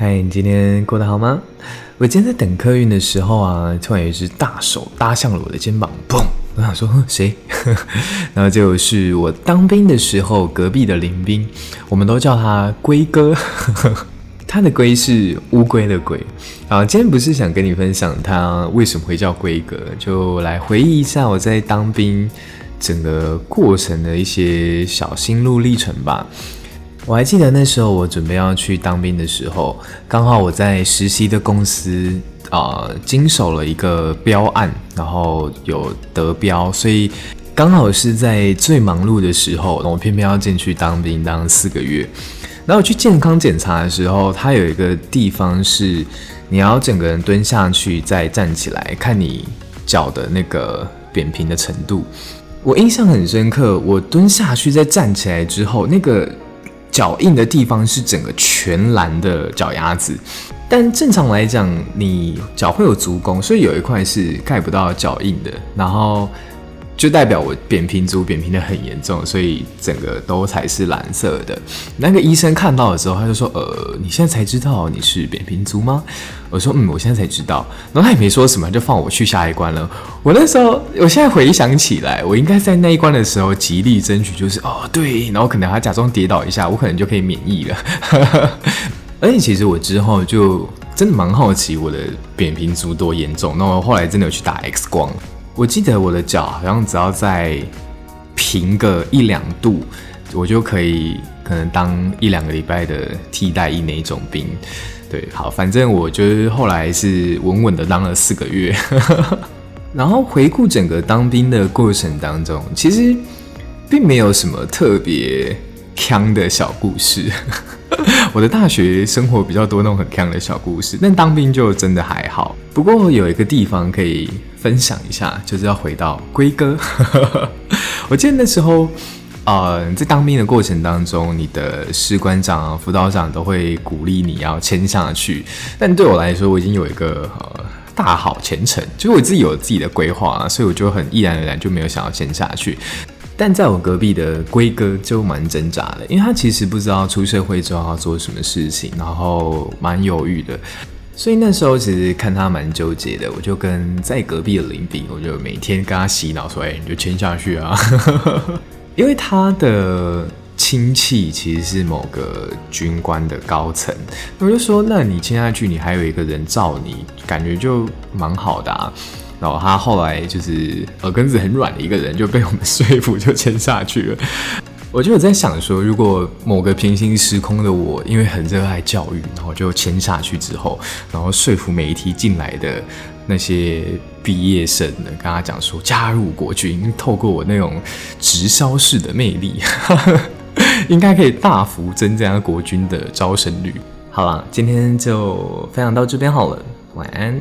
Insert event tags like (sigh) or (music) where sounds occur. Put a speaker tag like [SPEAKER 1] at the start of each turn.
[SPEAKER 1] 嗨，你今天过得好吗？我今天在等客运的时候啊，突然有一只大手搭向了我的肩膀，砰！我想说谁？(laughs) 然后就是我当兵的时候隔壁的邻兵，我们都叫他龟哥。(laughs) 他的龟是乌龟的龟。啊，今天不是想跟你分享他为什么会叫龟哥，就来回忆一下我在当兵整个过程的一些小心路历程吧。我还记得那时候我准备要去当兵的时候，刚好我在实习的公司啊、经手了一个标案，然后有得标，所以刚好是在最忙碌的时候，我偏偏要进去当兵当四个月。然后我去健康检查的时候，它有一个地方是你要整个人蹲下去再站起来，看你脚的那个扁平的程度。我印象很深刻，我蹲下去再站起来之后，那个。脚印的地方是整个全蓝的脚丫子，但正常来讲，你脚会有足弓，所以有一块是盖不到脚印的，然后。就代表我扁平足，扁平的很严重，所以整个都才是蓝色的。那个医生看到的时候，他就说：“呃，你现在才知道你是扁平足吗？”我说：“嗯，我现在才知道。”然后他也没说什么，就放我去下一关了。我那时候，我现在回想起来，我应该在那一关的时候极力争取，就是哦对，然后可能还假装跌倒一下，我可能就可以免疫了。(laughs) 而且其实我之后就真的蛮好奇我的扁平足多严重，那我后来真的有去打 X 光。我记得我的脚好像只要再平个一两度，我就可以可能当一两个礼拜的替代役那一种兵。对，好，反正我就是后来是稳稳的当了四个月。(laughs) 然后回顾整个当兵的过程当中，其实并没有什么特别锵的小故事。(laughs) 我的大学生活比较多那种很锵的小故事，但当兵就真的还好。不过有一个地方可以。分享一下，就是要回到龟哥。(laughs) 我记得那时候，呃，在当兵的过程当中，你的士官长啊、辅导长都会鼓励你要签下去。但对我来说，我已经有一个大好前程，就是我自己有自己的规划，所以我就很毅然而然就没有想要签下去。但在我隔壁的龟哥就蛮挣扎的，因为他其实不知道出社会之后要做什么事情，然后蛮犹豫的。所以那时候其实看他蛮纠结的，我就跟在隔壁的林炳，我就每天跟他洗脑说：“哎，你就签下去啊！” (laughs) 因为他的亲戚其实是某个军官的高层，我就说：“那你签下去，你还有一个人罩你，感觉就蛮好的啊。”然后他后来就是耳根子很软的一个人，就被我们说服，就签下去了。我就有在想说，如果某个平行时空的我，因为很热爱教育，然后就签下去之后，然后说服每一梯进来的那些毕业生呢，跟他讲说加入国军，透过我那种直销式的魅力，应该可以大幅增加国军的招生率。好了，今天就分享到这边好了，晚安。